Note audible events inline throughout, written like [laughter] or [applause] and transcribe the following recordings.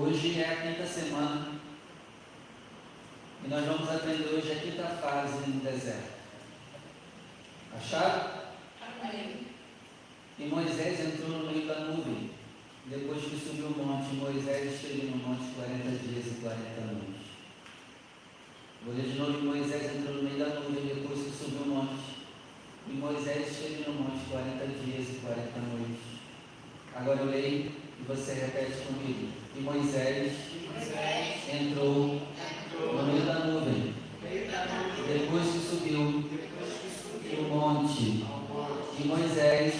Hoje é a quinta semana e nós vamos aprender hoje a quinta fase no deserto. Acharam? Amém. E Moisés entrou no meio da nuvem. Depois que subiu o monte, Moisés esteve no monte 40 dias e 40 noites. Vou ler de novo, Moisés entrou no meio da nuvem depois que subiu o monte. E Moisés esteve no monte 40 dias e 40 noites. Agora eu leio e você repete comigo. E Moisés entrou no meio da nuvem. Depois que subiu o monte. E Moisés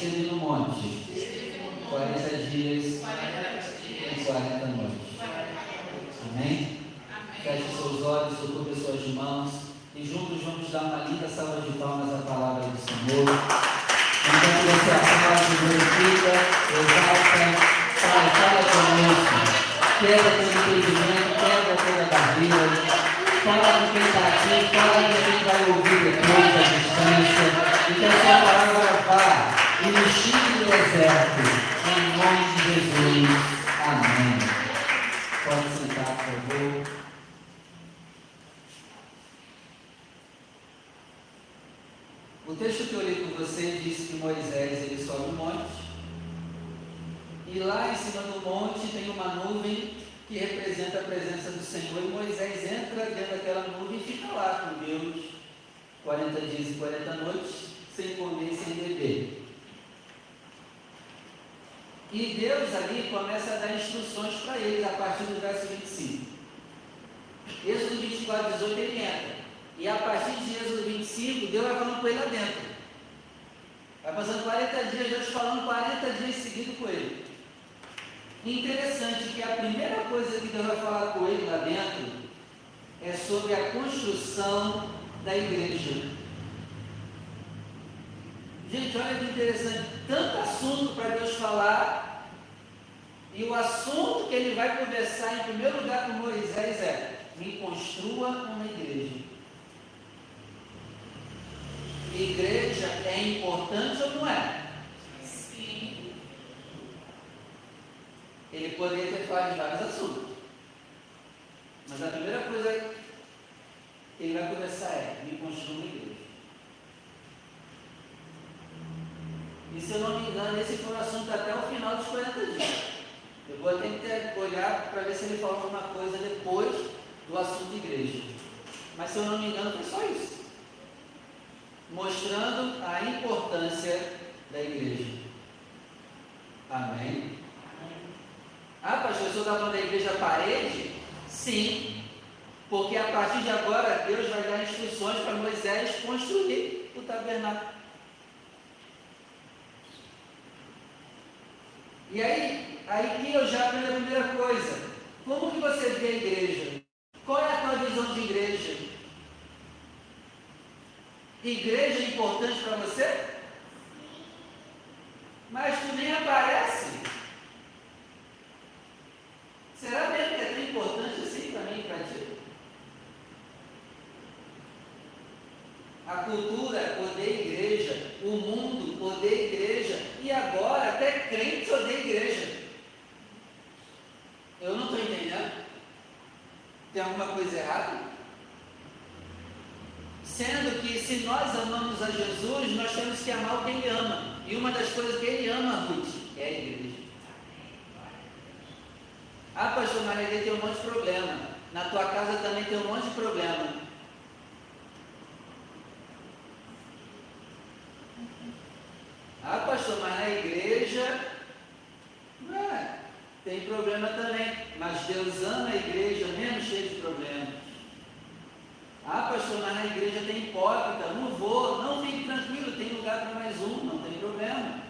esteve no monte esteve no monte 40 dias 40 dias e 40 noites. 40 noites. Amém? Feche seus olhos, ocupe suas mãos e juntos vamos dar uma linda salva de palmas à palavra do Senhor. Enquanto você aplaude, glorifica, exalta, conosco. Quebra todo impedimento, quebra toda barreira. Fala com quem está aqui, fala com quem vai ouvir depois da distância. E que a sua palavra vá e nos tire do deserto. Em nome de Jesus. Amém. Pode sentar, por favor. O texto que eu li com você diz que Moisés ele sobe o monte e lá em cima do monte tem uma nuvem que representa a presença do Senhor e Moisés entra dentro daquela nuvem e fica lá com Deus 40 dias e 40 noites sem comer e sem beber. E Deus ali começa a dar instruções para eles a partir do verso 25. Êxodo 24, 18 ele entra. E a partir de Êxodo 25, Deus vai falando com ele lá dentro. Vai passando 40 dias, Deus falando 40 dias seguidos com ele. Interessante que a primeira coisa que Deus vai falar com ele lá dentro é sobre a construção da igreja. Gente, olha que interessante, tanto assunto para Deus falar, e o assunto que ele vai conversar em primeiro lugar com Moisés é: me construa uma igreja. Igreja é importante ou não é? Sim. Ele poderia ter falado de vários assuntos. Mas a primeira coisa que ele vai começar é: me construa uma igreja. E se eu não me engano, esse foi o assunto até o final dos 40 dias. Eu vou até ter- olhar para ver se ele falou alguma coisa depois do assunto igreja. Mas se eu não me engano, foi só isso. Mostrando a importância da igreja. Amém? Ah, pastor, o senhor está falando da igreja parede? Sim. Porque a partir de agora, Deus vai dar instruções para Moisés construir o tabernáculo. E aí, aí que eu já aprendo a primeira coisa. Como que você vê a igreja? Qual é a tua visão de igreja? Igreja é importante para você? Mas tu nem aparece. Será mesmo que é tão importante assim para mim e para ti? A cultura odeia igreja, o mundo odeia igreja, e agora até crente odeia igreja. Eu não estou entendendo. Tem alguma coisa errada? Sendo que se nós amamos a Jesus, nós temos que amar o que Ele ama. E uma das coisas que Ele ama, Ruth, é a igreja. Ah, pastor Maria, tem um monte de problema. Na tua casa também tem um monte de problema. Ah, pastor, mas na igreja é, tem problema também. Mas Deus ama a igreja mesmo cheia de problemas. Ah, pastor, mas na igreja tem hipócrita. Não vou, não fique tranquilo, tem lugar para mais um, não tem problema.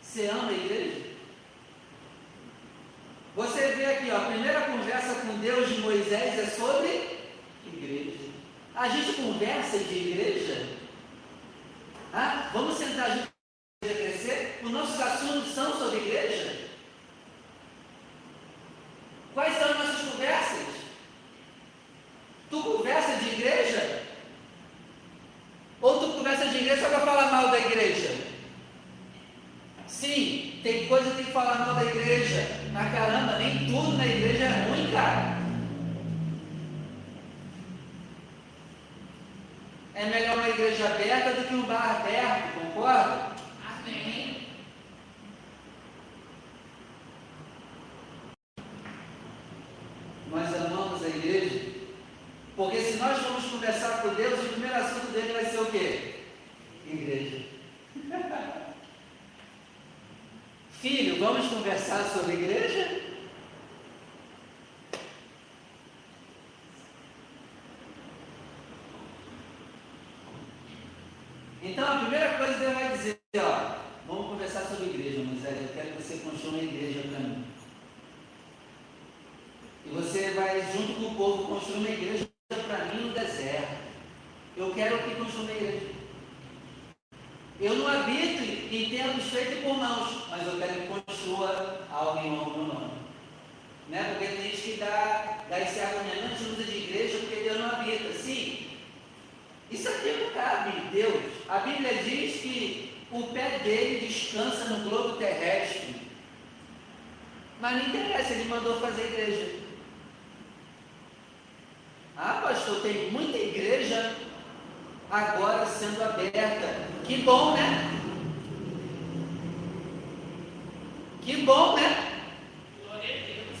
Você ama a igreja? Você vê aqui, ó, a primeira conversa com Deus de Moisés é sobre igreja. A gente conversa de igreja? Ah, vamos sentar junto a igreja crescer? Os nossos assuntos são sobre igreja? Quais são as nossas conversas? Tu conversa de igreja? Ou tu conversa de igreja só para falar mal da igreja? Sim, tem coisa que tem que falar mal da igreja. Mas caramba, nem tudo na igreja é ruim, cara. É melhor uma igreja aberta do que um bar aberto, concorda? Amém. Nós amamos a igreja. Porque se nós formos com Deus, o primeiro assunto dele vai ser o quê? Igreja. [laughs] Filho, vamos conversar sobre igreja? Então a primeira coisa que ele vai dizer, ó, vamos conversar sobre igreja, Moisés, eu quero que você construa uma igreja para mim. E você vai, junto com o povo, construir uma igreja para mim no deserto. Eu quero que construa uma igreja. Eu não habito em templos feitos por mãos, mas eu quero que construa algo em nome do nome. Né? Porque tem gente que dá, dá esse argumento, não se usa de igreja porque Deus não habita. Sim, isso aqui não cabe Deus. A Bíblia diz que o pé dele descansa no globo terrestre. Não interessa, ele mandou fazer igreja. Ah, pastor, tem muita igreja agora sendo aberta. Que bom, né? Que bom, né? Glória a Deus.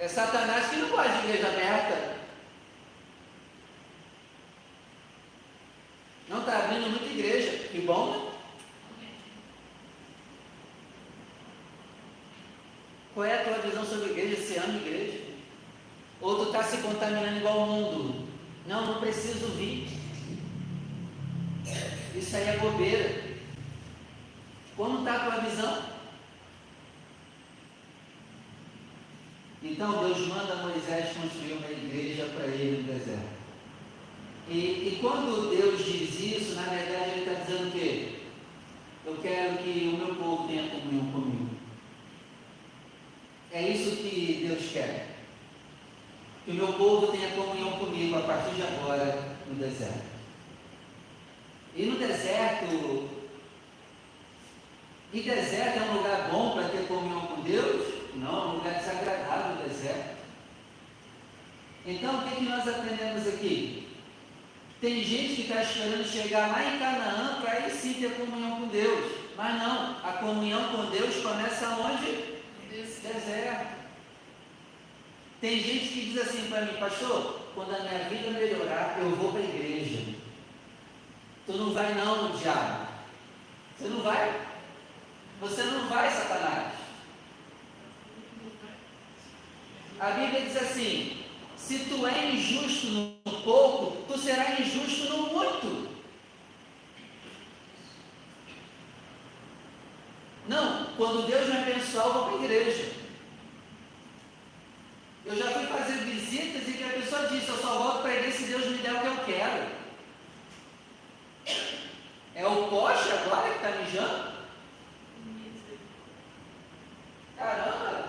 É Satanás que não gosta de igreja aberta. Não está abrindo muita igreja. Que bom, né? Qual é a tua visão sobre igreja? Você ama igreja? Ou tu está se contaminando igual o mundo? Não, não preciso vir. Isso aí é bobeira. Como está a tua visão? Então Deus manda Moisés construir uma igreja para ele no deserto. E, e quando Deus diz isso, na verdade ele está dizendo o quê? Eu quero que o meu povo tenha comunhão comigo. É isso que Deus quer. Que o meu povo tenha comunhão comigo a partir de agora no deserto. E no deserto, e deserto é um lugar bom para ter comunhão com Deus? Não, é um lugar desagradável o deserto. Então o que, que nós aprendemos aqui? Tem gente que está esperando chegar lá em Canaã para aí sim ter comunhão com Deus. Mas não, a comunhão com Deus começa onde? Deus. Deserto. Tem gente que diz assim para mim, pastor, quando a minha vida melhorar, eu vou para a igreja. Tu não vai não, diabo. Você não vai? Você não vai, Satanás. A Bíblia diz assim: se tu é injusto no pouco, tu serás injusto no muito. Não, quando Deus me abençoar, eu vou para a igreja. Eu já fui fazer visitas e que a pessoa disse, eu só volto para a igreja se Deus me der o que eu quero. É o poste agora que está mijando? Caramba,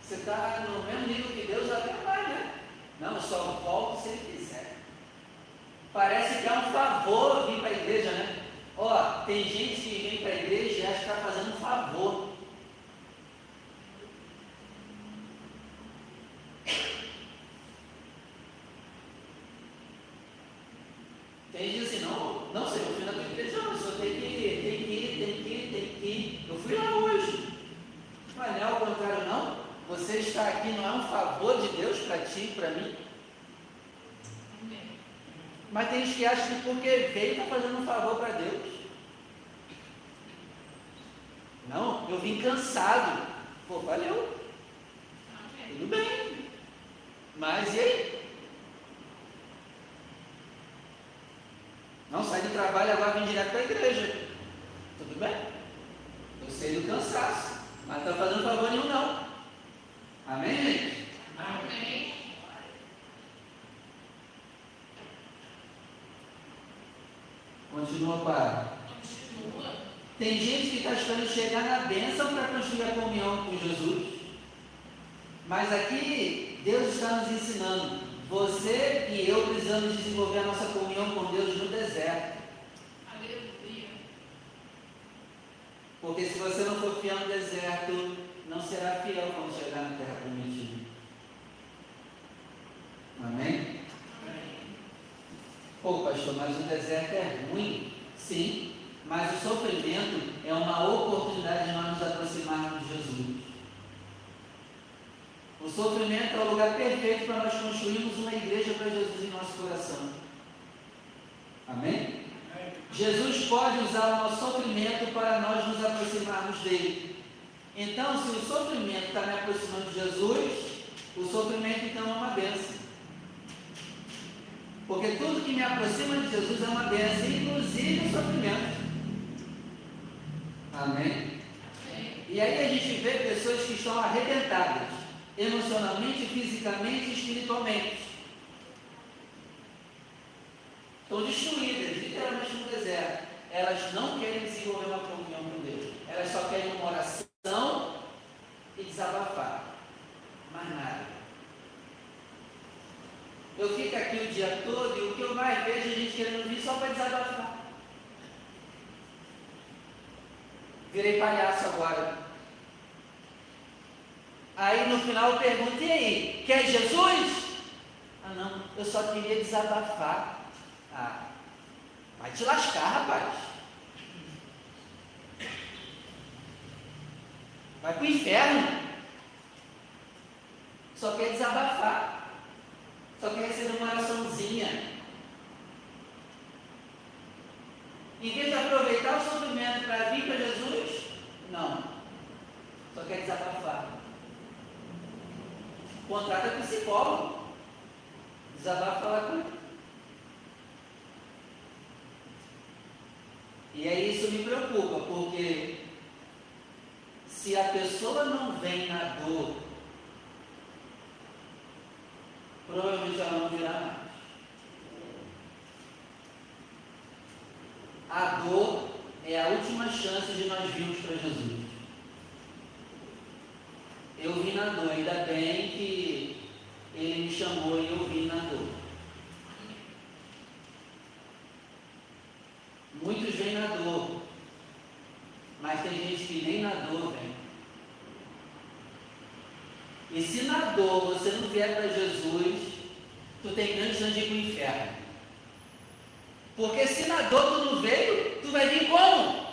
você está no mesmo nível que Deus, até mais, né? Não, só volto se Ele quiser. Parece que é um favor vir para a igreja, né? Ó, tem gente que vem para a igreja e acha que está fazendo um favor. Tem gente assim, não, não sei, eu fui na tua igreja, não, o senhor tem que ir, tem que ir, tem que ir, tem que ir. Eu fui lá hoje. Mas não é ao contrário, não. Você está aqui não é um favor de Deus para ti e para mim. Amém. Mas tem gente que acha que porque veio está fazendo um favor para Deus. Não, eu vim cansado. Pô, valeu, Amém. tudo bem. Mas e aí? Não, sai do trabalho agora vem direto para a igreja. Tudo bem? Eu sei do cansaço, mas não está fazendo favor nenhum não. Amém, gente? Amém. Continua, Pai. Continua. Tem esperando chegar na bênção para construir a comunhão com Jesus. Mas aqui Deus está nos ensinando. Você e eu precisamos desenvolver a nossa comunhão com Deus no deserto. Aleluia. Porque se você não for fiel no deserto, não será fiel quando chegar na terra prometida. Amém? Pô, pastor, mas o deserto é ruim? Sim, mas o sofrimento é uma oportunidade de nós nos aproximarmos de Jesus. O sofrimento é o lugar perfeito para nós construirmos uma igreja para Jesus em nosso coração. Amém? Jesus pode usar o nosso sofrimento para nós nos aproximarmos dele. Então, se o sofrimento está me aproximando de Jesus, o sofrimento então é uma benção. Porque tudo que me aproxima de Jesus é uma benção, inclusive o sofrimento. Amém? E aí a gente vê pessoas que estão arrebentadas, emocionalmente, fisicamente e espiritualmente. Estão destruídas, literalmente no deserto. Elas não querem desenvolver uma comunhão com Deus. Elas só querem uma oração e desabafar. Mais nada. Eu fico aqui o dia todo e o que eu mais vejo é gente querendo vir só para desabafar. Virei palhaço agora. Aí no final eu pergunto, e aí, quer Jesus? Ah não, eu só queria desabafar. Ah, vai te lascar, rapaz. Vai para o inferno. Só quer desabafar. Só quer receber uma oraçãozinha. Em vez de aproveitar o sofrimento para vir para Jesus, não. Só quer desabafar. Contrata psicólogo. Desabafa falar com ele. E aí isso me preocupa, porque se a pessoa não vem na dor, provavelmente ela não virá mais. A dor é a última chance de nós virmos para Jesus. Eu vim na dor, ainda bem que ele me chamou e eu vim na dor. Muitos vêm na dor, mas tem gente que nem na dor vem. E se na dor você não vier para Jesus, tu tem grande chance de ir para o inferno. Porque se na dor tu não veio, tu vai vir como?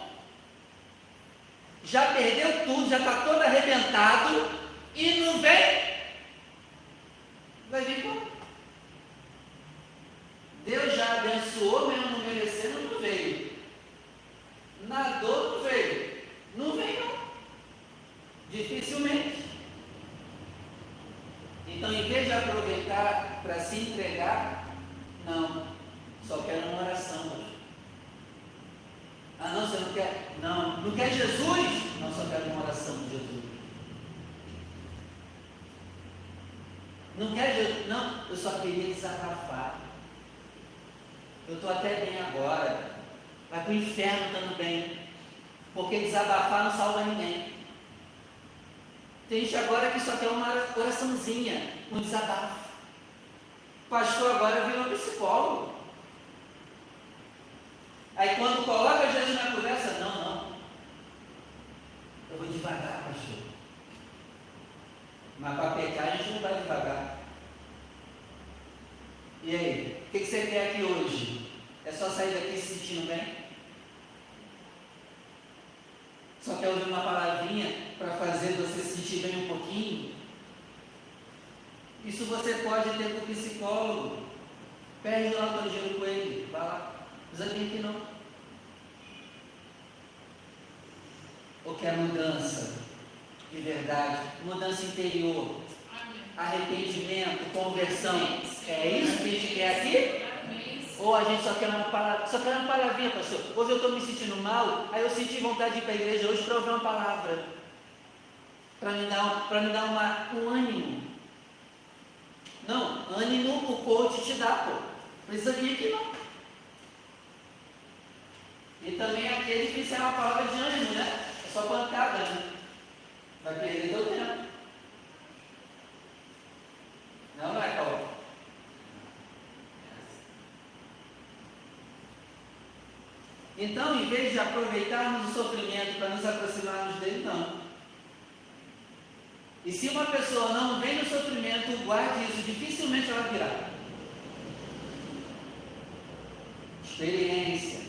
Já perdeu tudo, já está todo arrebentado e não vem? Vai vir como? Deus já abençoou, mesmo não merecendo, não veio. Na dor não veio. Não vem não. Dificilmente. Então, em vez de aproveitar para se entregar, não. Só quero uma oração. Ah, não, você não quer? Não. Não quer Jesus? Não, só quero uma oração de Jesus. Não quer Jesus? Não, eu só queria desabafar. Eu estou até bem agora. Vai para o inferno bem. Porque desabafar não salva ninguém. Tem gente agora que só quer uma oraçãozinha, um desabafo. Pastor agora virou psicólogo. Aí quando coloca Jesus na conversa, não, não. Eu vou devagar, pastor. Mas para pecar a gente não vai devagar. E aí, o que, que você quer aqui hoje? É só sair daqui se sentindo bem? Só quer ouvir uma palavrinha para fazer você se sentir bem um pouquinho? Isso você pode ter com o psicólogo. Perde lá o dinheiro com ele. Vai lá. Desafio que não. Ou quer mudança de verdade, mudança interior, arrependimento, conversão. É isso que a gente quer aqui? Ou a gente só quer uma palavra, só quer uma palavrinha, pastor. Hoje eu estou me sentindo mal, aí eu senti vontade de ir para a igreja hoje para ouvir uma palavra. Para me dar, pra me dar uma, um ânimo. Não, ânimo o coach te dá, pô. Precisa vir aqui não. E também aqui é difícil é uma palavra de ânimo, né? É só pancada, né? Vai perder teu tempo. Não, não é, Paulo? Então, em vez de aproveitarmos o sofrimento para nos aproximarmos dele, não. E se uma pessoa não vem no sofrimento, guarde isso, dificilmente ela virá. Experiência.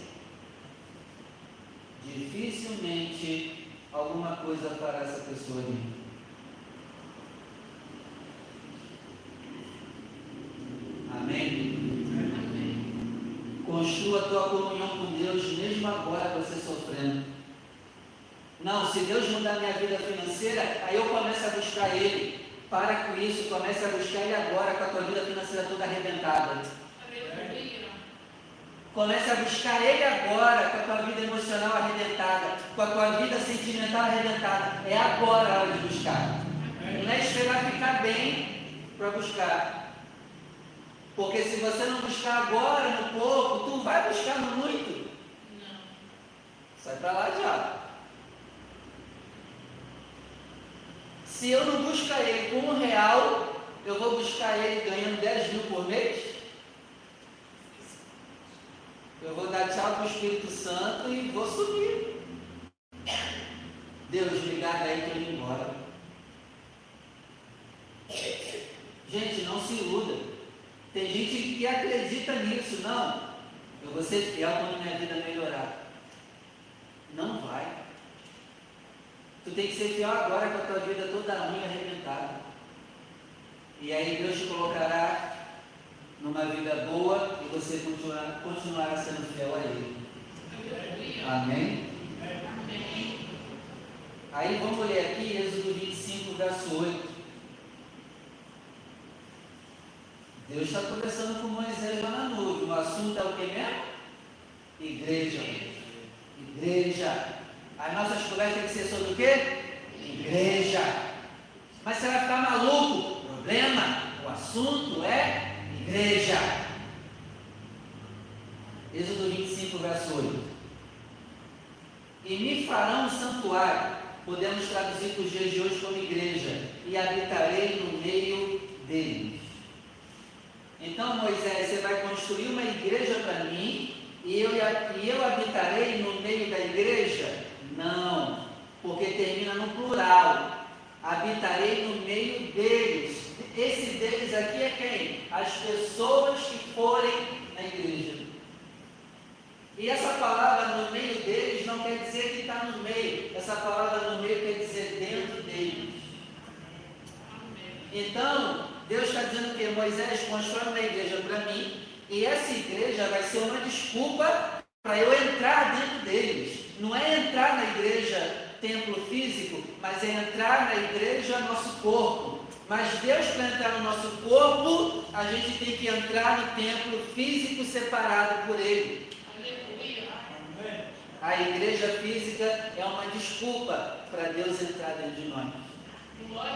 Dificilmente alguma coisa fará essa pessoa vir. Amém? Amém. Construa a tua comunhão com Deus, mesmo agora você sofrendo. Não, se Deus mudar minha vida financeira, aí eu começo a buscar Ele. Para com isso, comece a buscar Ele agora com a tua vida financeira toda arrebentada. Comece a buscar Ele agora com a tua vida emocional arrebentada, com a tua vida sentimental arrebentada. É agora a hora de buscar. Não é esperar ficar bem para buscar. Porque se você não buscar agora, no pouco, tu vai buscar no muito. Não. Sai para lá já. Se eu não buscar ele com um real, eu vou buscar ele ganhando 10 mil por mês? Eu vou dar tchau para o Espírito Santo e vou subir. Deus, obrigado aí que eu vim embora. Gente, não se iluda. Tem gente que acredita nisso, não. Eu vou ser fiel quando minha vida melhorar. Não vai. Tu tem que ser fiel agora com a tua vida toda ruim arrebentada. E aí Deus te colocará numa vida boa e você continuar, continuará sendo fiel a Ele. Amém. Aí vamos ler aqui Êxodo 25, verso 8. Deus está conversando com Moisés lá na nuvem. O assunto é o que mesmo? Igreja. Igreja. As nossas conversas têm que ser sobre o quê? Igreja. Mas você vai ficar maluco? Problema. O assunto é igreja. Êxodo 25, verso 8. E me farão um santuário. Podemos traduzir para os dias de hoje como igreja. E habitarei no meio deles. Então, Moisés, você vai construir uma igreja para mim e eu, e eu habitarei no meio da igreja? Não, porque termina no plural. Habitarei no meio deles. Esse deles aqui é quem? As pessoas que forem na igreja. E essa palavra no meio deles não quer dizer que está no meio. Essa palavra no meio quer dizer dentro deles. Então, Deus está dizendo que Moisés constrói uma igreja para mim, e essa igreja vai ser uma desculpa para eu entrar dentro deles. Não é entrar na igreja templo físico, mas é entrar na igreja nosso corpo. Mas Deus, para entrar no nosso corpo, a gente tem que entrar no templo físico separado por Ele. A igreja física é uma desculpa para Deus entrar dentro de nós.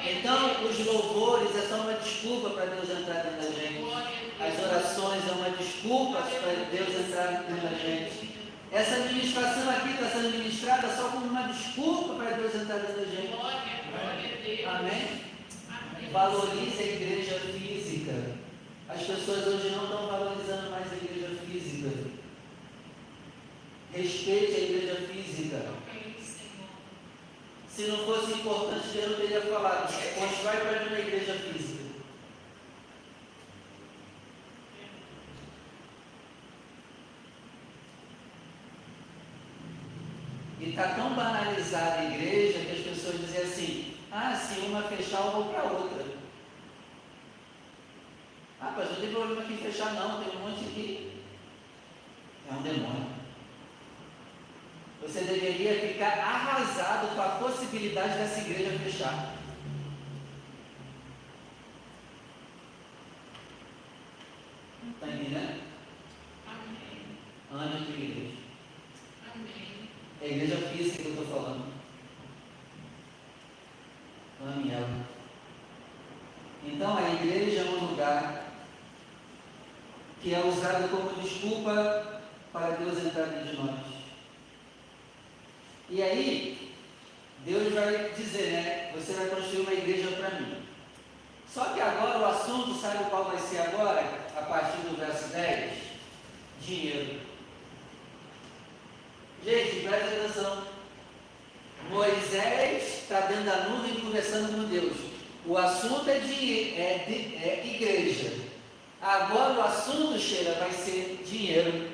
Então, os louvores é só uma desculpa para Deus entrar dentro da gente. As orações é uma desculpa para Deus entrar dentro da gente. Essa administração aqui está sendo ministrada só como uma desculpa para Deus entrar dentro da gente. Glória, glória a Deus. Amém? Amém. Valorize a igreja física. As pessoas hoje não estão valorizando mais a igreja física. Respeite a igreja física. Se não fosse importante, Deus não teria falado. Constrói para mim uma igreja física. E está tão banalizada a igreja que as pessoas dizem assim: ah, se uma fechar, eu vou para outra. Ah, mas não tem problema aqui em fechar, não, tem um monte aqui. É um demônio. Você deveria ficar arrasado com a possibilidade dessa igreja fechar. Está entendendo? Amém. Ame a tua igreja. É a igreja física que eu estou falando. Ame ela. Então a igreja é um lugar que é usado como desculpa para Deus entrar dentro de nós. E aí, Deus vai dizer, né? Você vai construir uma igreja para mim. Só que agora o assunto, sabe qual vai ser agora? A partir do verso 10? Dinheiro. Presta atenção. Moisés está dentro da nuvem conversando com Deus. O assunto é, de, é, de, é igreja. Agora o assunto, Sheila, vai ser dinheiro.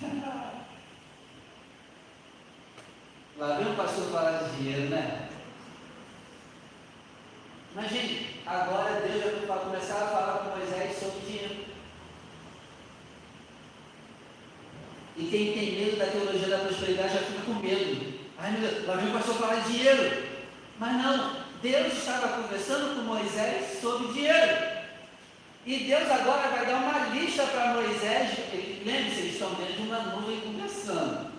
[laughs] Lá vem o pastor falar de dinheiro, né? Mas, gente, agora Deus vai começar a falar com Moisés sobre dinheiro. E quem tem medo da teologia da prosperidade já fica com medo. Ai meu Deus, lá vem o pastor falar de dinheiro. Mas não, Deus estava conversando com Moisés sobre dinheiro. E Deus agora vai dar uma lista para Moisés. Lembre-se, eles estão dentro de uma nuvem conversando.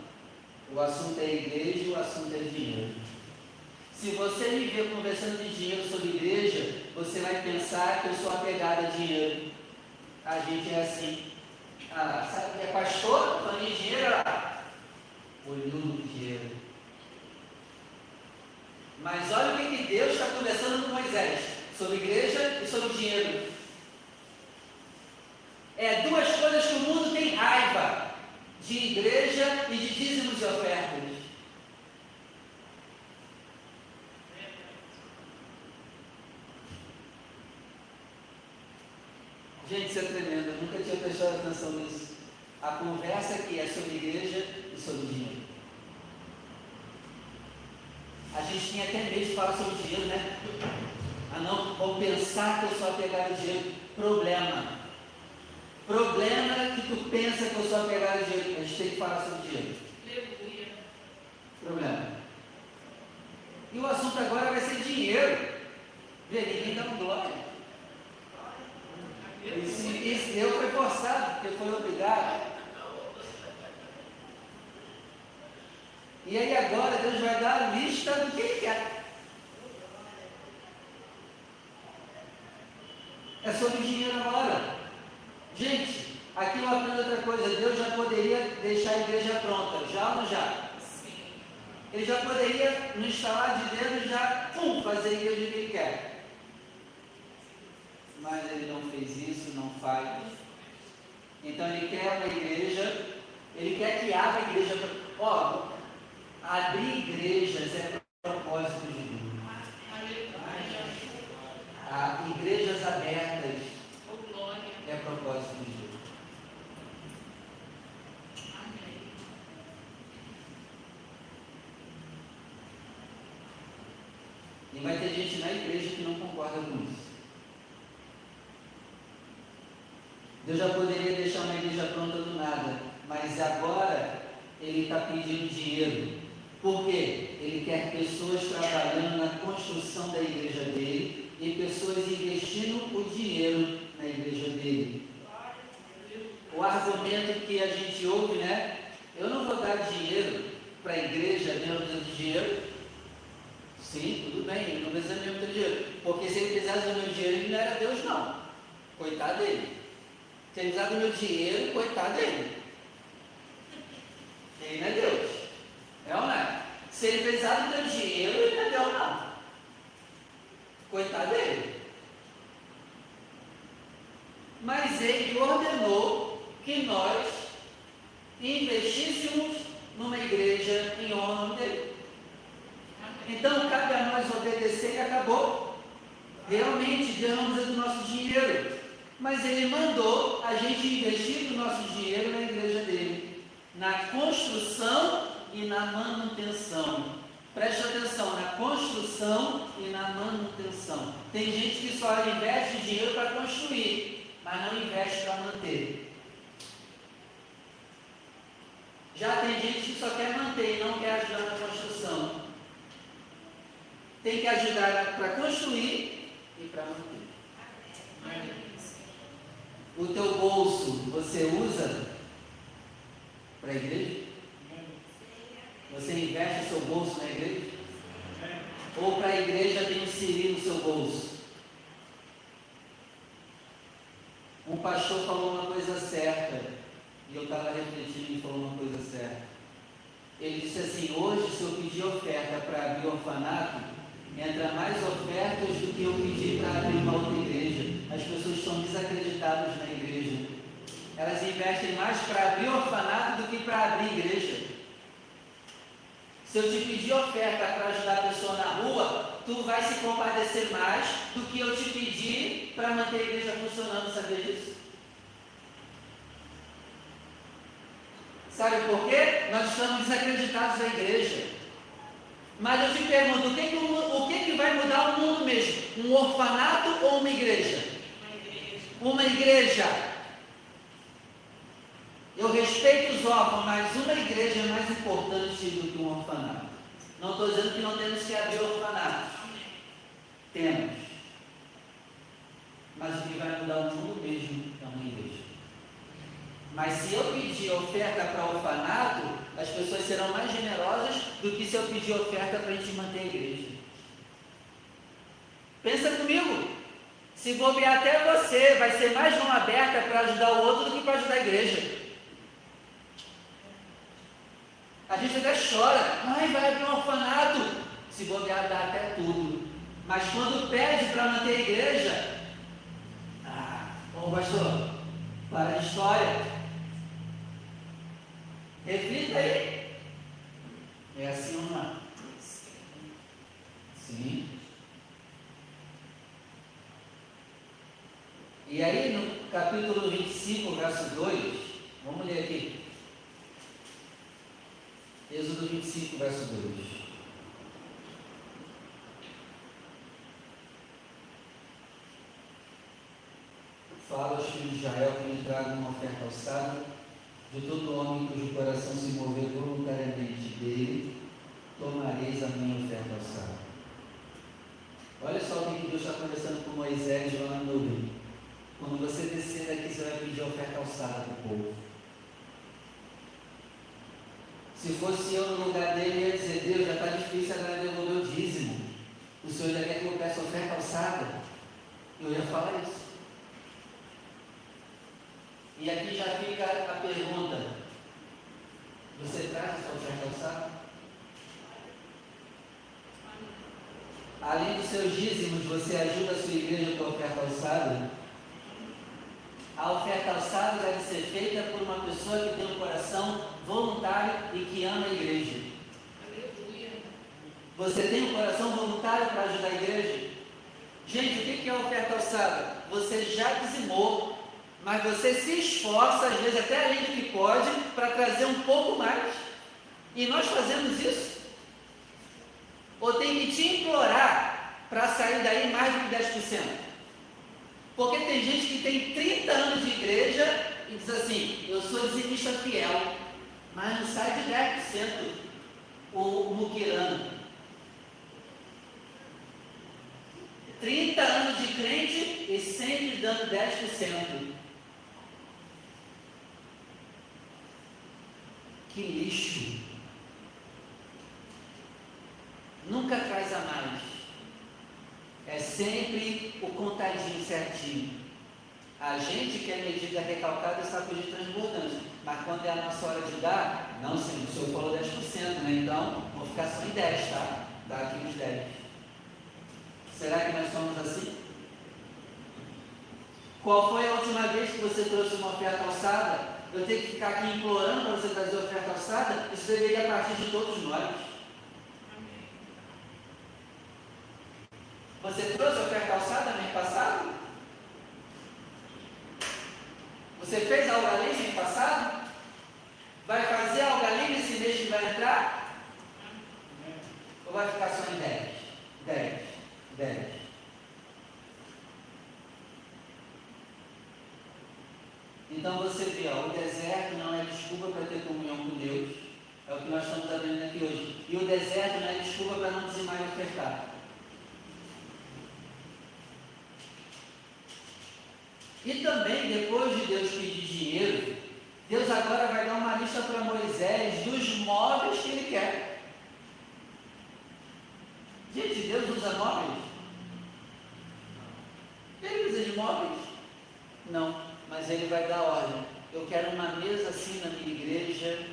O assunto é igreja o assunto é dinheiro. Se você me ver conversando de dinheiro sobre igreja, você vai pensar que eu sou apegado a dinheiro. A gente é assim. Ah, sabe, é pastor, dinheiro, olhando no dinheiro. Mas olha o que, que Deus está conversando com Moisés sobre igreja e sobre dinheiro. É duas coisas que o mundo tem raiva: de igreja e de dízimos e ofertas. Gente, isso é tremendo, eu nunca tinha prestado atenção nisso. A conversa aqui é sobre igreja e sobre dinheiro. A gente tinha até medo de falar sobre dinheiro, né? Ah não, vou pensar que eu sou apegado a dinheiro. Problema. Problema que tu pensa que eu sou apegado a dinheiro. A gente tem que falar sobre dinheiro. Problema. E o assunto agora vai ser dinheiro. Vê, ninguém dá glória. Esse, esse eu foi forçado, porque foi obrigado. E aí agora Deus vai dar a lista do que ele quer. É sobre dinheiro agora. Gente, aqui eu aprendo outra coisa. Deus já poderia deixar a igreja pronta, já ou não já? Sim. Ele já poderia, no instalar de dedo, já pum, fazer a igreja que ele quer. Mas ele não fez isso, não faz. Então ele quer uma igreja, ele quer que abra a igreja. Ó, abrir igrejas é propósito de Deus. Ah, igrejas abertas Oh, é propósito de Deus. E vai ter gente na igreja que não concorda com isso. Deus já poderia deixar uma igreja pronta do nada, mas agora Ele está pedindo dinheiro. Por quê? Ele quer pessoas trabalhando na construção da igreja dele e pessoas investindo o dinheiro na igreja dele. O argumento que a gente ouve, né? Eu não vou dar dinheiro para a igreja mesmo de dinheiro. Sim, tudo bem, ele não precisa mesmo ter dinheiro. Porque se ele precisasse do meu dinheiro, ele não era Deus, não. Coitado dele. Se ele precisar do meu dinheiro, coitado dele. Ele não é Deus. É ou não é? Se ele precisar do meu dinheiro, ele não é Deus, não. Coitado dele. Mas ele ordenou que nós investíssemos numa igreja em honra dele. Então cabe a nós obedecer e acabou. Realmente precisa do nosso dinheiro. Mas Ele mandou a gente investir o nosso dinheiro na igreja dele. Na construção e na manutenção. Preste atenção, na construção e na manutenção. Tem gente que só investe dinheiro para construir, mas não investe para manter. Já tem gente que só quer manter e não quer ajudar na construção. Tem que ajudar para construir e para manter. O teu bolso você usa para a igreja? Você investe o seu bolso na igreja? Ou para a igreja tem um siri no seu bolso? Um pastor falou uma coisa certa, e eu estava refletindo e falou uma coisa certa. Ele disse assim: hoje, se eu pedir oferta para abrir orfanato, entra mais ofertas do que eu pedi para abrir uma outra igreja. As pessoas estão desacreditadas na igreja. Elas investem mais para abrir orfanato do que para abrir igreja. Se eu te pedir oferta para ajudar a pessoa na rua, tu vai se compadecer mais do que eu te pedir para manter a igreja funcionando, sabia disso? Sabe por quê? Nós estamos desacreditados da igreja. Mas eu te pergunto, o que, que, o que, que vai mudar o mundo mesmo? Um orfanato ou uma igreja? Uma igreja. Uma igreja. Eu respeito os órfãos, mas uma igreja é mais importante do que um orfanato. Não estou dizendo que não temos que abrir orfanatos. Temos. Mas o que vai mudar o mundo mesmo é uma igreja. Mas se eu pedir oferta para orfanato, as pessoas serão mais generosas do que se eu pedir oferta para a gente manter a igreja. Pensa comigo. Se bobear até você, vai ser mais mão aberta para ajudar o outro do que para ajudar a igreja. A gente até chora, ai, vai abrir um orfanato. Se bobear, dá até tudo. Mas quando pede para manter a igreja, ah, ô pastor, para de história. Reflita aí. É assim ou não? Sim. E aí, no capítulo 25, verso 2, vamos ler aqui. Êxodo 25, verso 2. Fala aos filhos de Israel que me tragam uma oferta alçada de todo homem cujo coração se mover voluntariamente dele, tomareis a minha oferta alçada. Olha só o que Deus está conversando com Moisés lá na nuvem. Quando você descer daqui, você vai pedir oferta alçada para o povo. Se fosse eu no lugar dele, eu ia dizer, Deus, já está difícil agora devolver o dízimo. O Senhor já quer que eu peça oferta alçada. Eu ia falar isso. E aqui já fica a pergunta. Você traz essa oferta alçada? Além dos seus dízimos, você ajuda a sua igreja com a oferta alçada? A oferta alçada deve ser feita por uma pessoa que tem um coração voluntário e que ama a igreja. Você tem um coração voluntário para ajudar a igreja? Gente, o que é a oferta alçada? Você já dizimou, mas você se esforça, às vezes até além do que pode, para trazer um pouco mais. E nós fazemos isso. Ou tem que te implorar para sair daí mais do que 10%. Porque tem gente que tem 30 anos de igreja e diz assim, eu sou dizimista fiel, mas não sai de 10% o muquirano. 30 anos de crente e sempre dando 10%. Que lixo. Nunca traz a mais. É sempre o contadinho certinho. A gente quer medida recalcada e sacudir transbordante. Mas quando é a nossa hora de dar, não, sim, o senhor falou 10%, né? Então, vou ficar só em 10, tá? Dá aqui os 10. Será que nós somos assim? Qual foi a última vez que você trouxe uma oferta alçada? Eu tenho que ficar aqui implorando para você trazer oferta alçada? Isso deveria partir de todos nós. Você trouxe oferta alçada mês passado? Você fez algo além mês passado? Vai fazer algo além nesse mês que vai entrar? Ou vai ficar só em 10? 10, 10. Então você vê, ó, o deserto não é desculpa para ter comunhão com Deus. É o que nós estamos aprendendo aqui hoje. E o deserto não é desculpa para não dizimar e ofertar. E também, depois de Deus pedir dinheiro, Deus agora vai dar uma lista para Moisés dos móveis que ele quer. Gente, Deus usa móveis? Ele usa de móveis? Não, mas ele vai dar ordem. Eu quero uma mesa assim na minha igreja.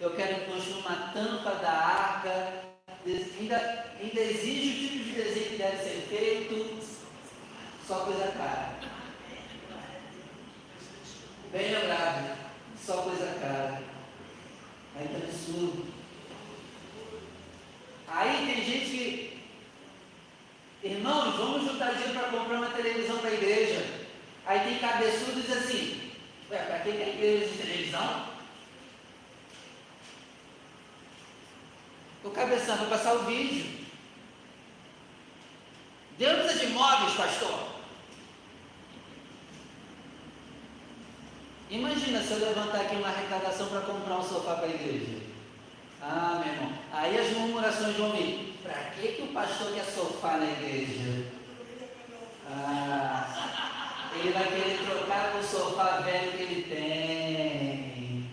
Eu quero construir uma tampa da arca. Ainda, ainda exige o tipo de desenho que deve ser feito. Só coisa cara. Bem lembrado. Só coisa cara. Aí tá absurdo. Aí tem gente que. Irmãos, vamos juntar dinheiro para comprar uma televisão para a igreja. Aí tem cabeçudo e diz assim: Ué, para que tem igreja de televisão? O cabeção para passar o vídeo. Deus precisa de móveis, pastor. Imagina se eu levantar aqui uma arrecadação para comprar um sofá para a igreja. Ah, meu irmão. Aí as murmurações vão vir. Para que, que o pastor quer sofá na igreja? Ah, ele vai querer trocar com o sofá velho que ele tem.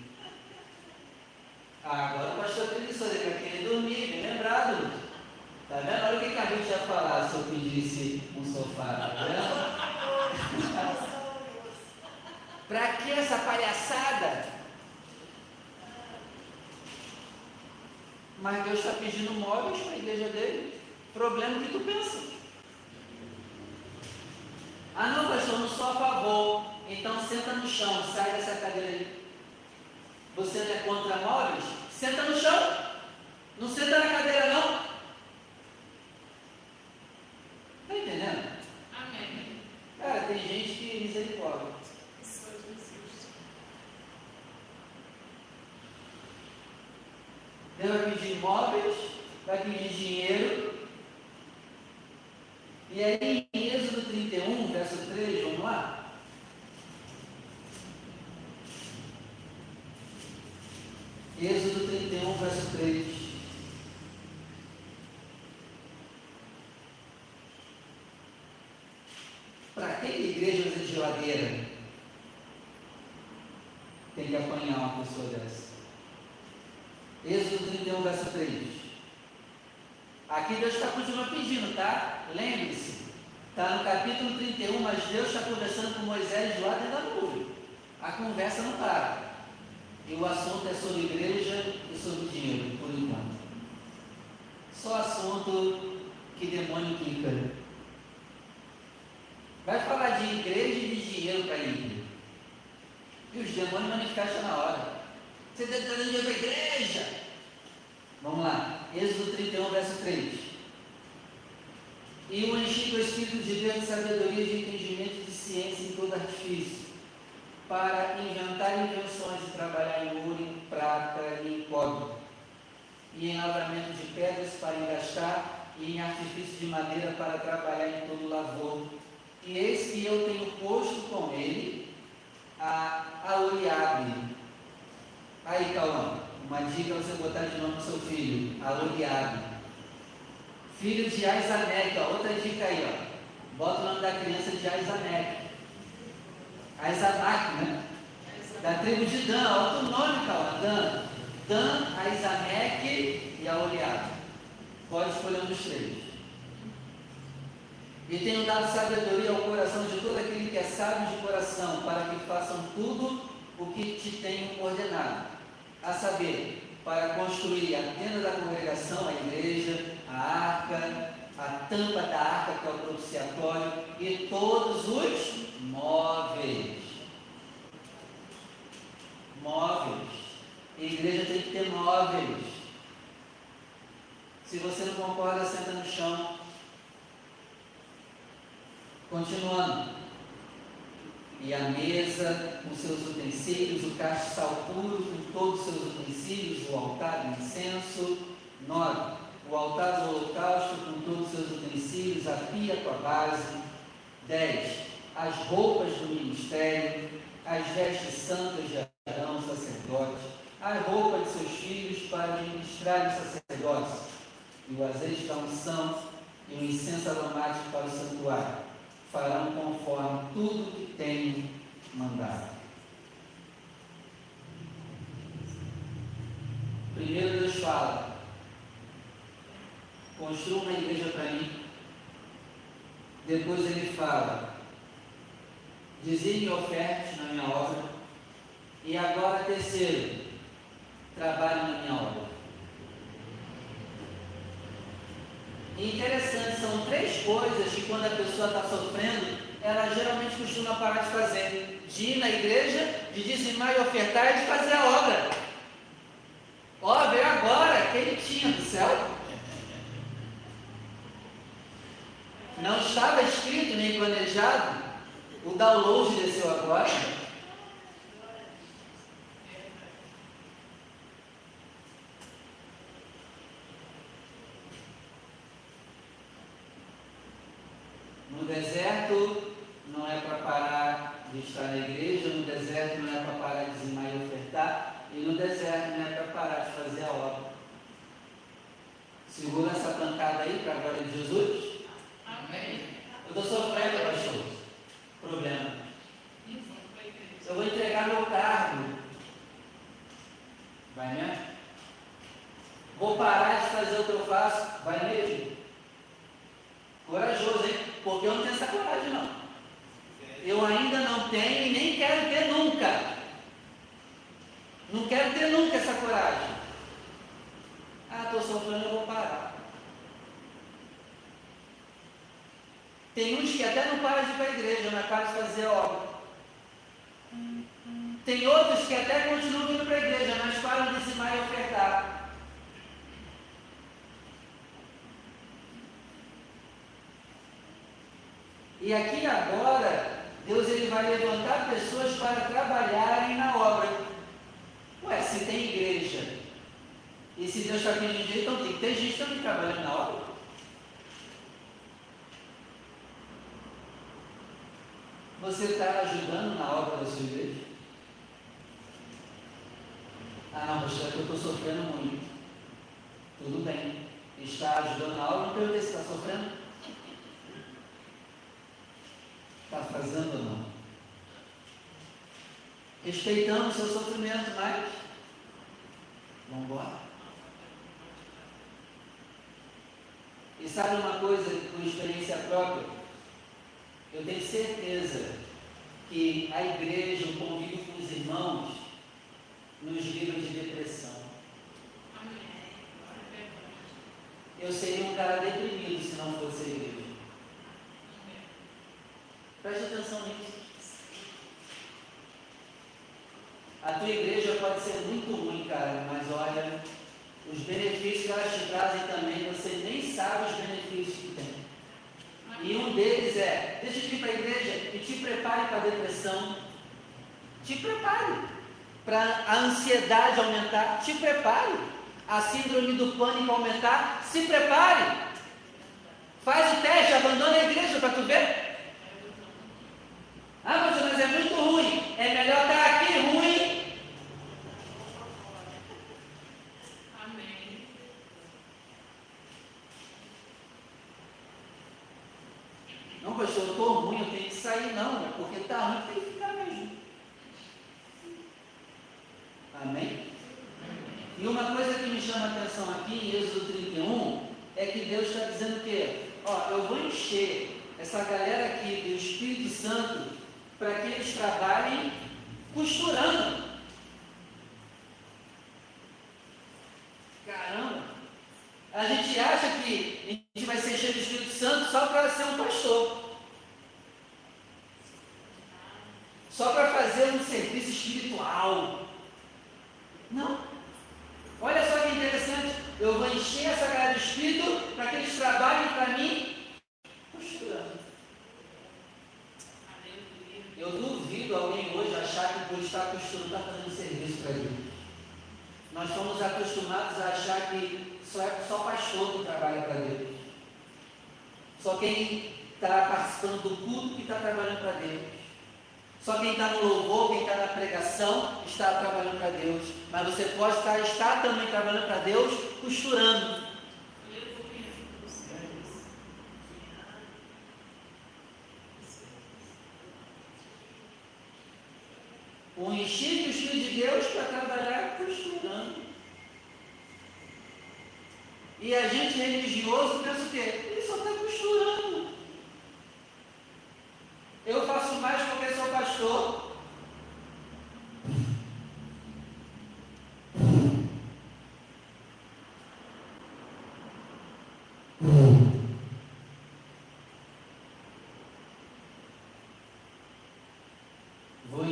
Ah, agora o pastor preguiçoso, ele vai querer dormir, bem lembrado. Tá vendo? Olha o que a gente ia falar se eu pedisse um sofá, tá vendo? Para que essa palhaçada? Mas Deus está pedindo móveis para a igreja dele. Problema que tu pensa. Ah não, pastor, não sou a favor. Então senta no chão, sai dessa cadeira aí. Você não é contra móveis? Senta no chão. Não senta na cadeira não. Está entendendo? Amém. Cara, tem gente que misericórdia. Deus vai pedir imóveis, vai pedir dinheiro. E aí, em Êxodo 31, verso 3, vamos lá? Êxodo 31, verso 3. Para que igreja usa de geladeira? Tem que apanhar uma pessoa dessa. Êxodo 31, verso 3. Aqui Deus está continuando pedindo, tá? Lembre-se, está no capítulo 31, mas Deus está conversando com Moisés lá dentro da nuvem. A conversa não para. E o assunto é sobre igreja e sobre dinheiro, por enquanto. Só assunto que demônio clica. Vai falar de igreja e de dinheiro para ir. E os demônios manifestam na hora. Você está dando dinheiro para a igreja? Vamos lá. Êxodo 31, verso 3. E o enchi com o Espírito de Deus de sabedoria, de entendimento, de ciência em todo artifício, para inventar invenções e trabalhar em ouro, em prata e em cobre, e em lavramento de pedras para engastar, e em artifício de madeira para todo lavor. E eis que eu tenho posto com ele a Auriabe, Aí, Cauã, uma dica para você botar de nome do seu filho, Aloriabe. Filho de Aizanek, ó, outra dica aí, ó. Bota o nome da criança de Aizanek. Aizanak, né? Da tribo de Dan, outro nome, Cauã, Dan. Dan, Aizanek e Aloriabe. Pode escolher um dos três. E tenho dado sabedoria ao coração de todo aquele que é sábio de coração, para que façam tudo o que te tenho ordenado a saber, para construir a tenda da congregação, a igreja, a arca, a tampa da arca, que é o propiciatório, e todos os móveis. Móveis. A igreja tem que ter móveis. Se você não concorda, senta no chão. Continuando e a mesa com seus utensílios, o castiçal puro com todos os seus utensílios, o altar do incenso. 9. O altar do holocausto com todos os seus utensílios, a pia com a base. 10. As roupas do ministério, as vestes santas de Arão, sacerdote, a roupa de seus filhos para administrar os sacerdotes, e o azeite da unção, e o incenso aromático para o santuário farão conforme tudo que tenho mandado. Primeiro Deus fala, construa uma igreja para mim. Depois ele fala, designe ofertas na minha obra. E agora terceiro, trabalhe na minha obra. E interessante, são três coisas que quando a pessoa está sofrendo, ela geralmente costuma parar de fazer. de ir na igreja, de dizimar e ofertar e de fazer a obra. Ó, veio agora, quem tinha do céu? Não estava escrito nem planejado. O download desceu agora. No deserto não é para parar de estar na igreja, no deserto não é para parar de dizimar e ofertar, e no deserto não é para parar de fazer a obra. Segura essa pancada aí para a glória de Jesus. Amém. Eu estou sofrendo, pastor. Problema. Eu vou entregar meu cargo. Vai mesmo? Vou parar de fazer o que eu faço. Vai mesmo? Corajoso, hein? Porque eu não tenho essa coragem, não. Eu ainda não tenho e nem quero ter nunca. Não quero ter nunca essa coragem. Ah, estou sofrendo, eu vou parar. Tem uns que até não param de ir para a igreja, param de fazer obra. Tem outros que até continuam indo para a igreja, mas param de dizimar e ofertar. E aqui agora, Deus ele vai levantar pessoas para trabalharem na obra. Ué, se tem igreja, e se Deus está pedindo jeito, então tem que ter gente também trabalhando na obra. Você está ajudando na obra da sua igreja? Ah, não, é que eu estou sofrendo muito. Tudo bem. Está ajudando na obra? Não perguntei se está sofrendo. Está fazendo ou não? Respeitando o seu sofrimento, mas vamos embora. E sabe uma coisa com experiência própria? Eu tenho certeza que a igreja, o convívio com os irmãos, nos livra de depressão. Eu seria um cara deprimido se não fosse a igreja. Preste atenção nisso. A tua igreja pode ser muito ruim, cara, mas olha, os benefícios que elas te trazem também, você nem sabe os benefícios que tem. E um deles é, deixa eu ir para a igreja e te prepare para a depressão. Te prepare para a ansiedade aumentar. Te prepare. A síndrome do pânico aumentar. Se prepare. Faz o teste, abandona a igreja para tu ver. Ah, mas é muito ruim. É melhor estar aqui ruim Amém. Não, pastor, eu estou ruim, eu tenho que sair. Não, é porque está ruim, tem que ficar mesmo. Amém? E uma coisa que me chama a atenção aqui em Êxodo 31 é que Deus está dizendo que, ó, eu vou encher essa galera aqui do Espírito Santo para que eles trabalhem costurando. Caramba! A gente acha que a gente vai ser cheio do Espírito Santo só para ser um pastor. Só para fazer um serviço espiritual. Não. Olha só que interessante. Eu vou encher essa galera de Espírito para que eles trabalhem para mim costurando. Eu duvido alguém hoje achar que por estar costurando está fazendo serviço para Deus. Nós somos acostumados a achar que só é só pastor que trabalha para Deus. Só quem está participando do culto que está trabalhando para Deus. Só quem está no louvor, quem está na pregação, está trabalhando para Deus. Mas você pode estar, estar também trabalhando para Deus, costurando. O encher do Espírito de Deus para trabalhar costurando. E a gente religioso pensa o quê? Ele só está costurando. Eu faço mais porque sou pastor. Vou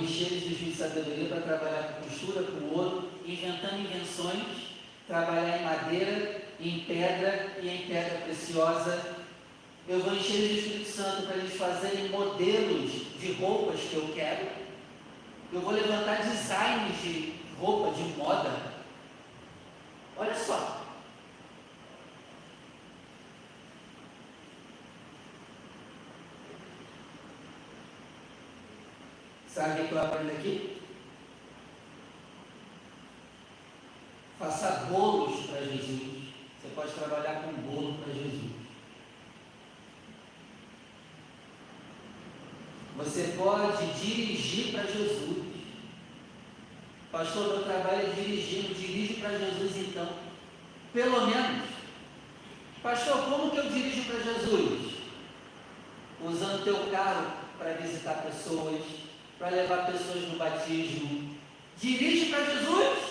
inventando invenções, trabalhar em madeira, em pedra e em pedra preciosa. Eu vou encher o Espírito Santo para eles fazerem modelos de roupas que eu quero. Eu vou levantar designs de roupa, de moda. Olha só. Sabe o que eu aprendo aqui? Faça bolos para Jesus. Você pode trabalhar com bolo para Jesus. Você pode dirigir para Jesus. Pastor, meu trabalho é dirigindo. Dirige para Jesus então. Pelo menos. Pastor, como que eu dirijo para Jesus? Usando teu carro para visitar pessoas, para levar pessoas no batismo. Dirige para Jesus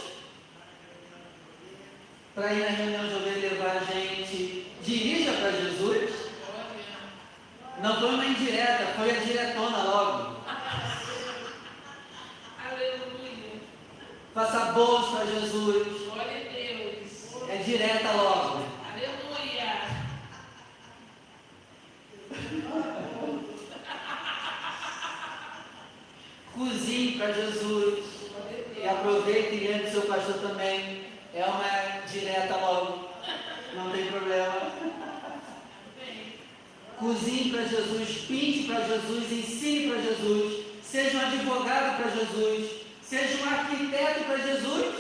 para ir na reunião de ovelha levar a gente. Dirija para Jesus. Não foi uma indireta, foi a diretona logo. Aleluia. Faça bolos para Jesus. Glória a Deus. É direta logo. Aleluia. Cozinhe para Jesus. E aproveite e lembre seu pastor também. É uma direta logo. Não tem problema. Cozinhe para Jesus, pinte para Jesus, ensine para Jesus, seja um advogado para Jesus, seja um arquiteto para Jesus.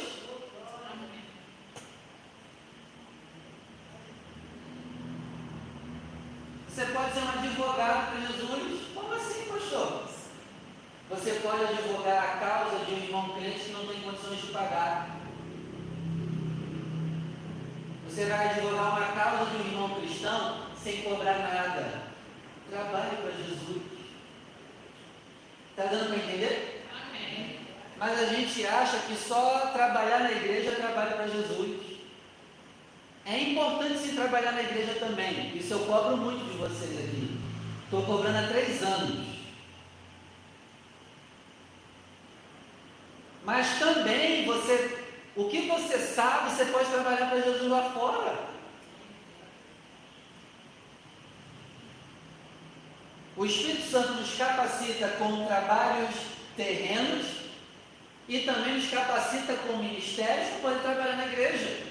Amém. Você pode ser um advogado para Jesus? Como assim, pastor? Você pode advogar a causa de um irmão crente que não tem condições de pagar. Você vai advogar uma causa de um irmão cristão sem cobrar nada. Trabalhe para Jesus. Está dando para entender? Amém. A gente acha que só trabalhar na igreja é trabalho para Jesus. É importante se trabalhar na igreja também. Isso eu cobro muito de vocês aqui. Estou cobrando há três anos. Mas também você, o que você sabe, você pode trabalhar para Jesus lá fora. O Espírito Santo nos capacita com trabalhos terrenos e também nos capacita com ministérios para poder trabalhar na igreja.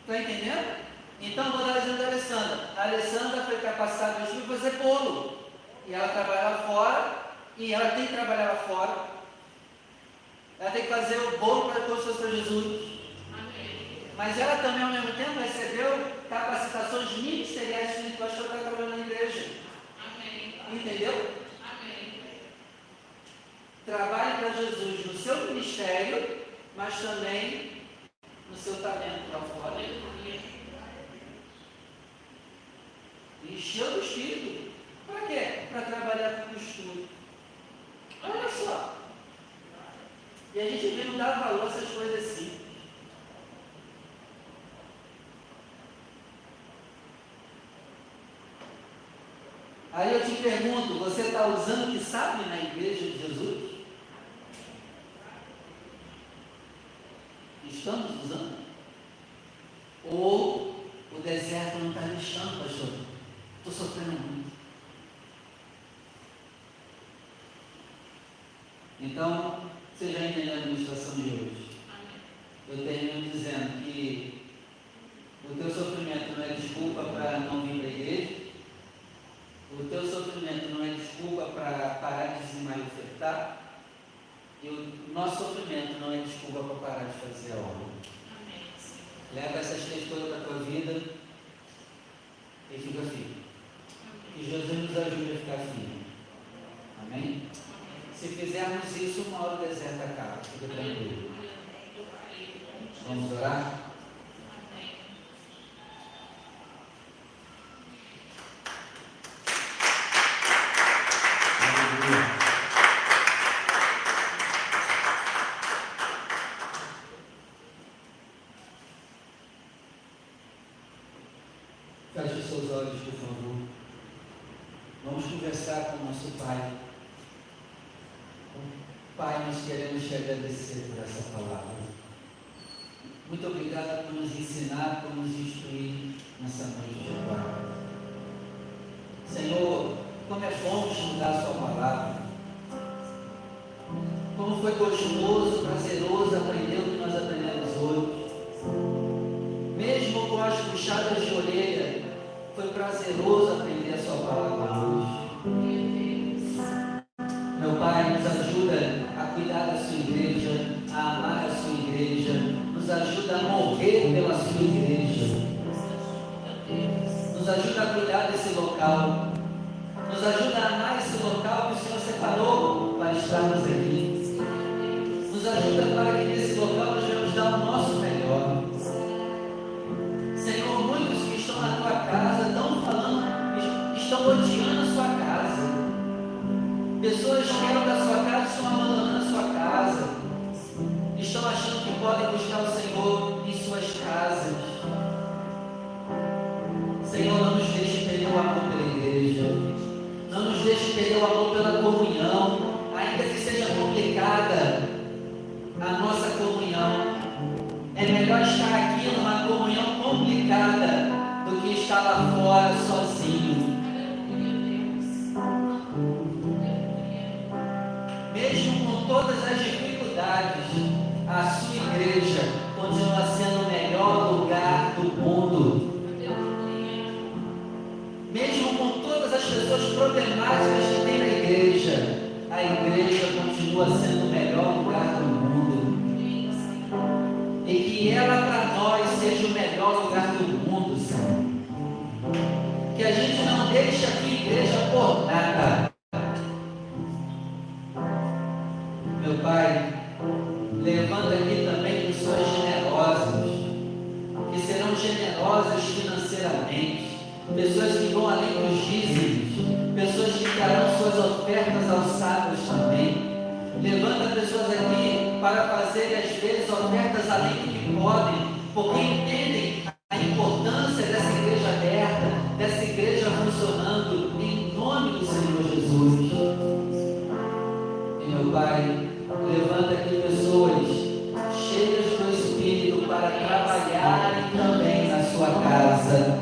Está entendendo? Então, vou dar o exemplo da Alessandra. A Alessandra foi capacitada hoje para fazer bolo. E ela trabalha lá fora. E ela tem que trabalhar lá fora. Ela tem que fazer o bolo para todos os para Jesus. Mas ela também, ao mesmo tempo, recebeu capacitações ministeriais espirituais para estar trabalhando na igreja. Amém. Entendeu? Trabalhe para Jesus no seu ministério, mas também no seu talento lá fora. Encheu do Espírito. Para quê? Para trabalhar com costura. Olha só. E a gente não dá valor a essas coisas assim. Aí eu te pergunto, você está usando o que sabe na igreja de Jesus? Estamos usando? Ou o deserto não está deixando, pastor? Estou sofrendo muito. Então, você já entendeu a administração de hoje? Eu termino dizendo que o teu sofrimento não é desculpa para não vir para a igreja, o teu sofrimento não é desculpa para parar de dizimar e ofertar, e o nosso sofrimento não é desculpa para parar de fazer a obra. Leva essas três coisas para a tua vida e fica firme. Que Jesus nos ajude a ficar firme. Amém? Amém. Se fizermos isso, uma hora o deserto acaba. Fica tranquilo. Vamos orar? Amém. Aleluia. Feche os seus olhos, por favor. Vamos conversar com o nosso Pai. Pai, nós queremos te buscar o Senhor em suas casas. Senhor, não nos deixe perder o amor pela igreja. Não nos deixe perder o amor pela comunhão. Ainda que seja complicada a nossa comunhão. É melhor estar aqui numa comunhão complicada do que estar lá fora sozinho. Mesmo com todas as dificuldades, a sua igreja continua sendo o melhor lugar do mundo. Mesmo com todas as pessoas problemáticas que tem na igreja, a igreja continua sendo o melhor lugar do mundo. E que ela para nós seja o melhor lugar do mundo, Senhor. Que a gente não deixe aqui a igreja por nada. Para fazerem às vezes ofertas além do que podem, porque entendem a importância dessa igreja aberta, dessa igreja funcionando em nome do Senhor Jesus. Meu Pai, levanta aqui pessoas cheias do Espírito para trabalharem também na sua casa.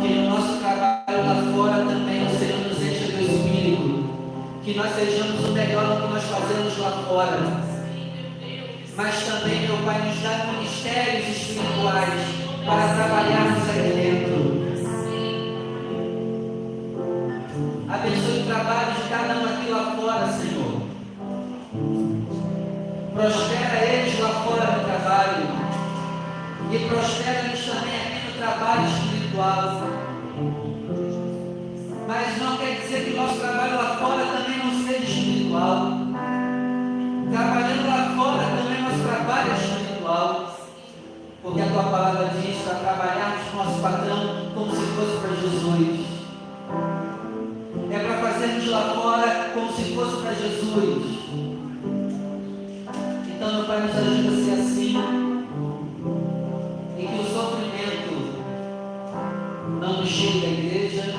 Que no nosso trabalho lá fora também o Senhor nos encha do Espírito. Que nós sejamos fora. Mas também, meu Pai, nos dá ministérios espirituais para trabalharmos aqui dentro. Abençoe o trabalho de cada um aqui lá fora, Senhor. Prospera eles lá fora no trabalho. E prospera eles também aqui no trabalho espiritual. Mas não quer dizer que o nosso trabalho lá fora também. Trabalhando lá fora também nosso trabalho é espiritual. Porque a tua palavra diz para trabalharmos com nosso patrão como se fosse para Jesus é para fazermos lá fora como se fosse para Jesus. Então, meu Pai, nos ajuda a ser assim. E que o sofrimento não nos chegue da igreja.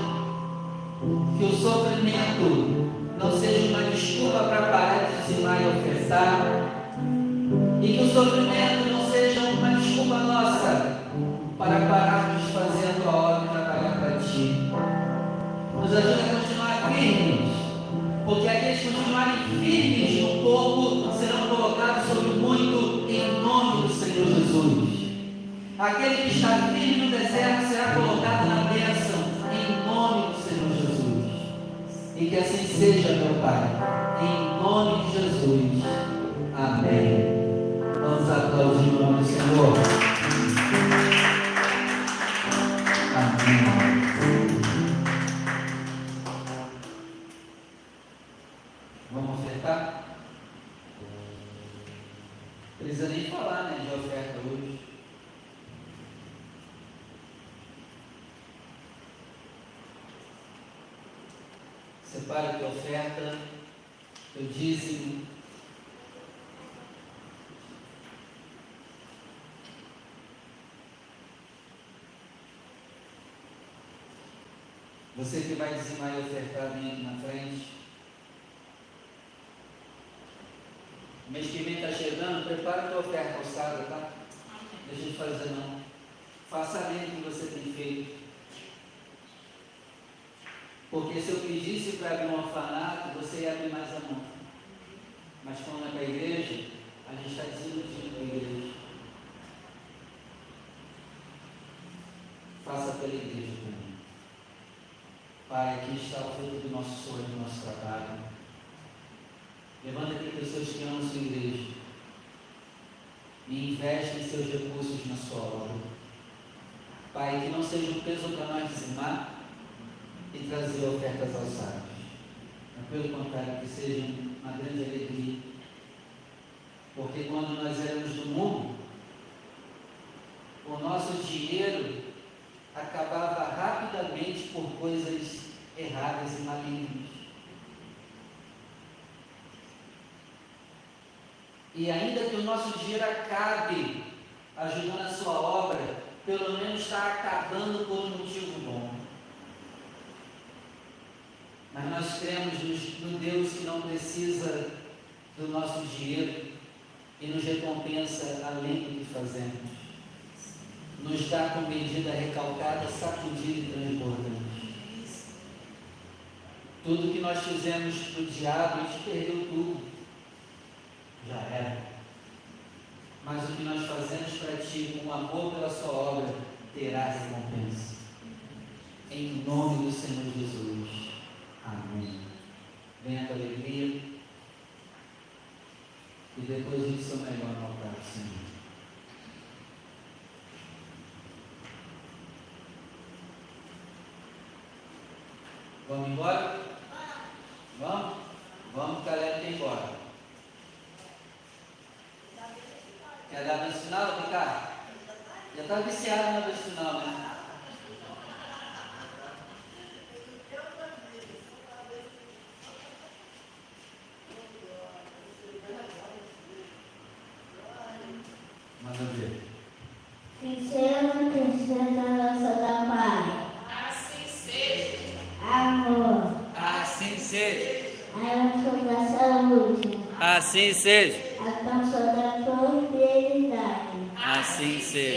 Que o sofrimento não seja uma desculpa para parar de dizimar e ofertar. E que o sofrimento não seja uma desculpa nossa para pararmos fazer a obra e trabalhar para ti. Nos ajuda a continuar firmes, porque aqueles que continuarem firmes no pouco serão colocados sobre muito em nome do Senhor Jesus. Aquele que está firme no deserto será colocado na bênção em nome do Senhor Jesus. E que assim seja, meu Pai, em nome de Jesus. Amém. Vamos aplaudir Você que vai dizimar e ofertar, vem aqui na frente. O mês que vem está chegando, prepara a tua oferta alçada, tá? Deixa de fazer não. Faça além do que você tem feito. Porque se eu pedisse para abrir um orfanato, você ia abrir mais a mão. Mas quando é para a igreja, a gente está desiludindo com a igreja. Faça pela igreja. Pai, aqui está o fruto do nosso sonho, do nosso trabalho. Levanta aqui pessoas que amam sua igreja e investem seus recursos na sua obra. Pai, que não seja um peso para nós dizimar e trazer ofertas alçadas. Mas pelo contrário, que seja uma grande alegria. Porque quando nós éramos do mundo, o nosso dinheiro acabava rapidamente por coisas erradas e malignas. E ainda que o nosso dinheiro acabe ajudando a sua obra, pelo menos está acabando por um motivo bom. Mas nós cremos no Deus que não precisa do nosso dinheiro e nos recompensa além do que fazemos. Nos dá com medida recalcada, sacudida e transbordante. Tudo que nós fizemos para o diabo, a gente perdeu tudo. Já era. Mas o que nós fazemos para ti, com amor pela sua obra, terá recompensa. Em nome do Senhor Jesus. Amém. Venha com alegria. E depois disso é melhor no altar do Senhor. Vamos embora? Vamos? Vamos, que a Helena tem embora. Quer dar no sinal, Ricardo? Já está viciado na do sinal, né? Manda ver. Sincero, terceira nossa da Pai. Assim seja. Amor. Assim seja. A nossa saúde. Assim seja. A nossa da prosperidade. Assim seja.